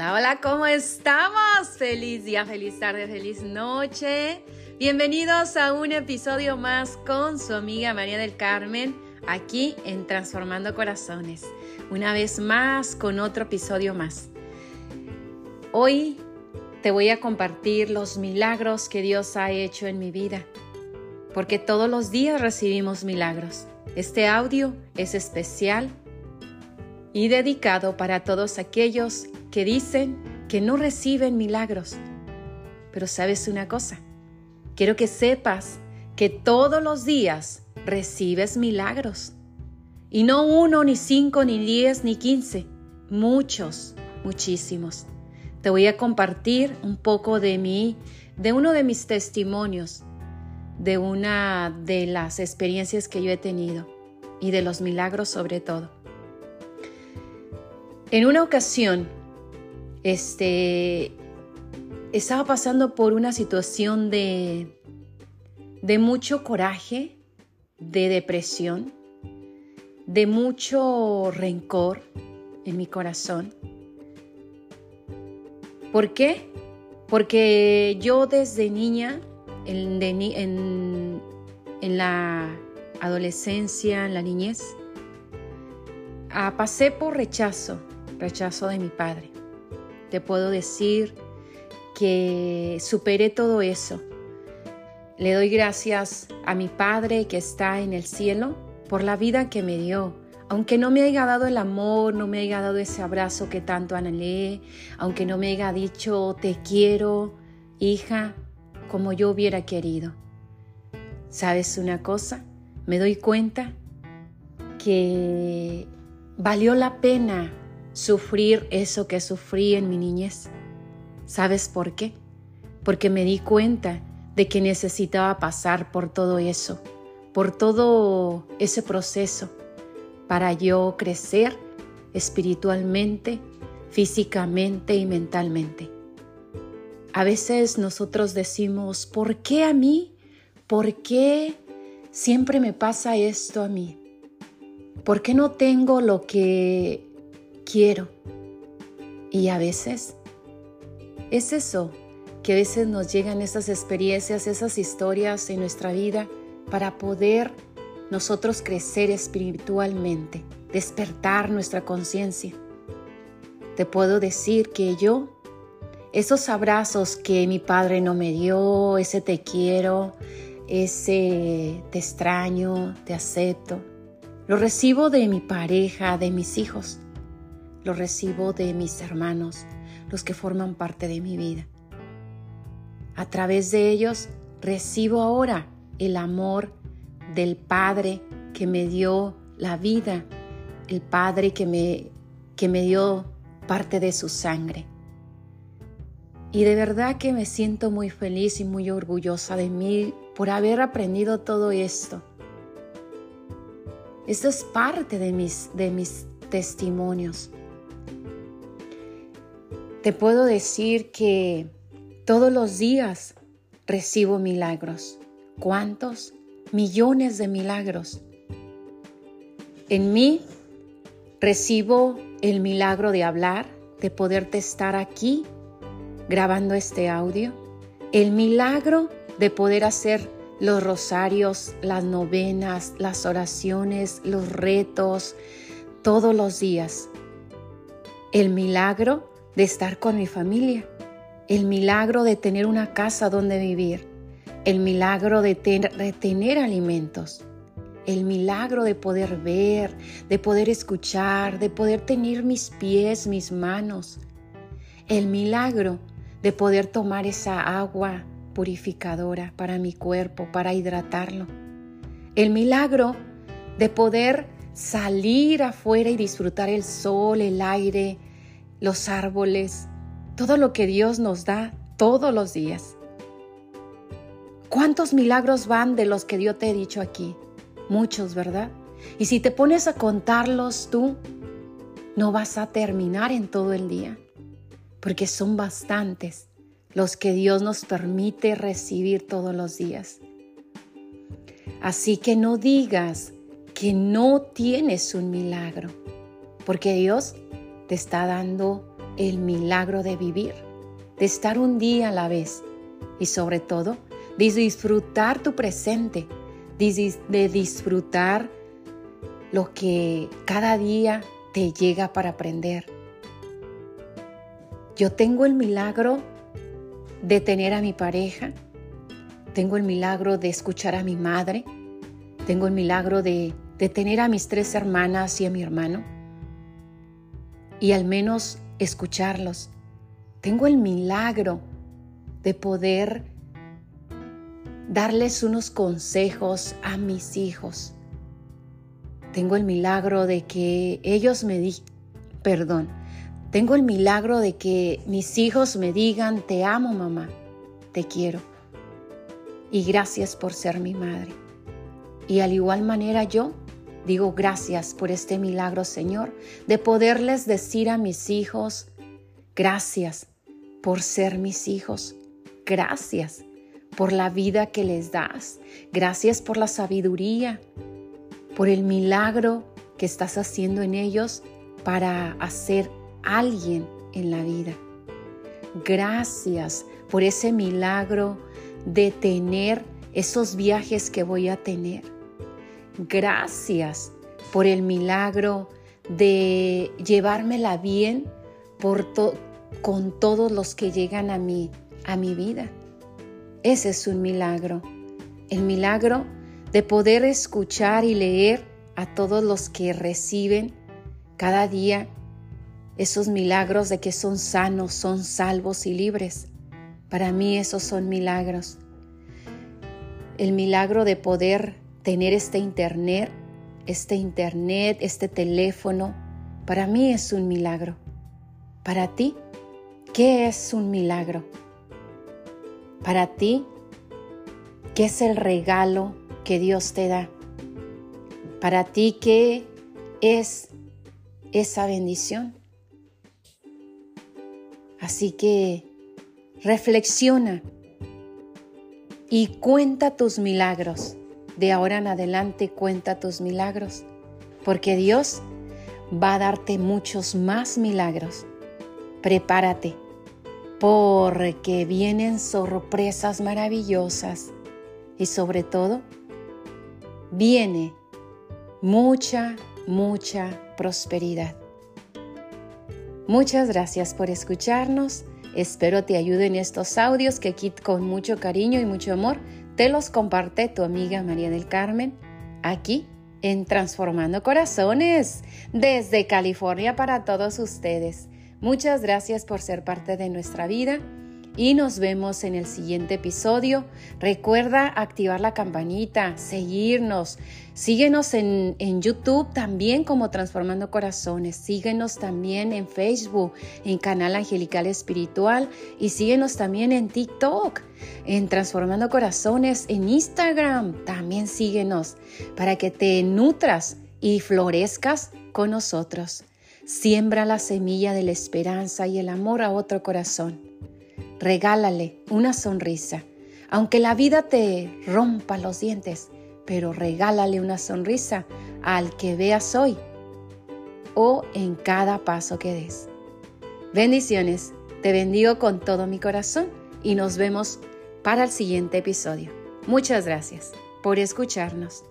Hola, hola, ¿cómo estamos? Feliz día, feliz tarde, feliz noche. Bienvenidos a un episodio más con su amiga María del Carmen, aquí en Transformando Corazones. Una vez más con otro episodio más. Hoy te voy a compartir los milagros que Dios ha hecho en mi vida, porque todos los días recibimos milagros. Este audio es especial y dedicado para todos aquellos que dicen que no reciben milagros. Pero sabes una cosa, quiero que sepas que todos los días recibes milagros. Y no uno, ni cinco, ni diez, ni quince, muchos, muchísimos. Te voy a compartir un poco de mí, de uno de mis testimonios, de una de las experiencias que yo he tenido y de los milagros sobre todo. En una ocasión, este, estaba pasando por una situación de, de mucho coraje, de depresión, de mucho rencor en mi corazón. ¿Por qué? Porque yo desde niña, en, la adolescencia, en la niñez, ah, pasé por rechazo, rechazo de mi padre. Te puedo decir que superé todo eso. Le doy gracias a mi Padre que está en el cielo por la vida que me dio. Aunque no me haya dado el amor, no me haya dado ese abrazo que tanto anhelé, aunque no me haya dicho te quiero, hija, como yo hubiera querido. ¿Sabes una cosa? Me doy cuenta que valió la pena sufrir eso que sufrí en mi niñez. ¿Sabes por qué? Porque me di cuenta de que necesitaba pasar por todo eso, por todo ese proceso, para yo crecer espiritualmente, físicamente y mentalmente. A veces nosotros decimos, ¿por qué a mí? ¿Por qué siempre me pasa esto a mí? ¿Por qué no tengo lo que quiero. Y a veces es eso, que a veces nos llegan esas experiencias, esas historias en nuestra vida para poder nosotros crecer espiritualmente, despertar nuestra conciencia. Te puedo decir que yo, esos abrazos que mi padre no me dio, ese te quiero, ese te extraño, te acepto, lo recibo de mi pareja, de mis hijos lo recibo de mis hermanos, los que forman parte de mi vida. A través de ellos recibo ahora el amor del Padre que me dio la vida, el Padre que me, que me dio parte de su sangre. Y de verdad que me siento muy feliz y muy orgullosa de mí por haber aprendido todo esto. Esto es parte de mis, de mis testimonios. Te puedo decir que todos los días recibo milagros. ¿Cuántos? Millones de milagros. En mí recibo el milagro de hablar, de poderte estar aquí grabando este audio. El milagro de poder hacer los rosarios, las novenas, las oraciones, los retos, todos los días. El milagro de estar con mi familia, el milagro de tener una casa donde vivir, el milagro de, tener alimentos, el milagro de poder ver, de poder escuchar, de poder tener mis pies, mis manos, el milagro de poder tomar esa agua purificadora para mi cuerpo, para hidratarlo, el milagro de poder salir afuera y disfrutar el sol, el aire, los árboles, todo lo que Dios nos da todos los días. ¿Cuántos milagros van de los que Dios te he dicho aquí? Muchos, ¿verdad? Y si te pones a contarlos tú, no vas a terminar en todo el día, porque son bastantes los que Dios nos permite recibir todos los días. Así que no digas que no tienes un milagro, porque Dios te está dando el milagro de vivir, de estar un día a la vez y sobre todo de disfrutar tu presente, de disfrutar lo que cada día te llega para aprender. Yo tengo el milagro de tener a mi pareja, tengo el milagro de escuchar a mi madre, tengo el milagro de, tener a mis tres hermanas y a mi hermano y al menos escucharlos. Tengo el milagro de poder darles unos consejos a mis hijos. Tengo el milagro de que ellos me di, perdón, tengo el milagro de que mis hijos me digan, te amo mamá, te quiero. Y gracias por ser mi madre. Y al igual manera yo digo gracias por este milagro, Señor, de poderles decir a mis hijos, gracias por ser mis hijos. Gracias por la vida que les das. Gracias por la sabiduría, por el milagro que estás haciendo en ellos para hacer alguien en la vida. Gracias por ese milagro de tener esos viajes que voy a tener. Gracias por el milagro de llevármela bien por con todos los que llegan a mí, a mi vida. Ese es un milagro. El milagro de poder escuchar y leer a todos los que reciben cada día esos milagros de que son sanos, son salvos y libres. Para mí esos son milagros. El milagro de poder tener este internet, este internet, este teléfono, para mí es un milagro. Para ti, ¿qué es un milagro? Para ti, ¿qué es el regalo que Dios te da? Para ti, ¿qué es esa bendición? Así que reflexiona y cuenta tus milagros. De ahora en adelante cuenta tus milagros, porque Dios va a darte muchos más milagros. Prepárate porque vienen sorpresas maravillosas y sobre todo viene mucha, mucha prosperidad. Muchas gracias por escucharnos. Espero te ayuden estos audios que aquí con mucho cariño y mucho amor te los comparte tu amiga María del Carmen aquí en Transformando Corazones desde California para todos ustedes. Muchas gracias por ser parte de nuestra vida y nos vemos en el siguiente episodio. Recuerda activar la campanita, seguirnos. Síguenos en, en, YouTube también como Transformando Corazones. Síguenos también en Facebook, en Canal Angelical Espiritual. Y síguenos también en TikTok, en Transformando Corazones, en Instagram. También síguenos para que te nutras y florezcas con nosotros. Siembra la semilla de la esperanza y el amor a otro corazón. Regálale una sonrisa. Aunque la vida te rompa los dientes, pero regálale una sonrisa al que veas hoy o en cada paso que des. Bendiciones, te bendigo con todo mi corazón y nos vemos para el siguiente episodio. Muchas gracias por escucharnos.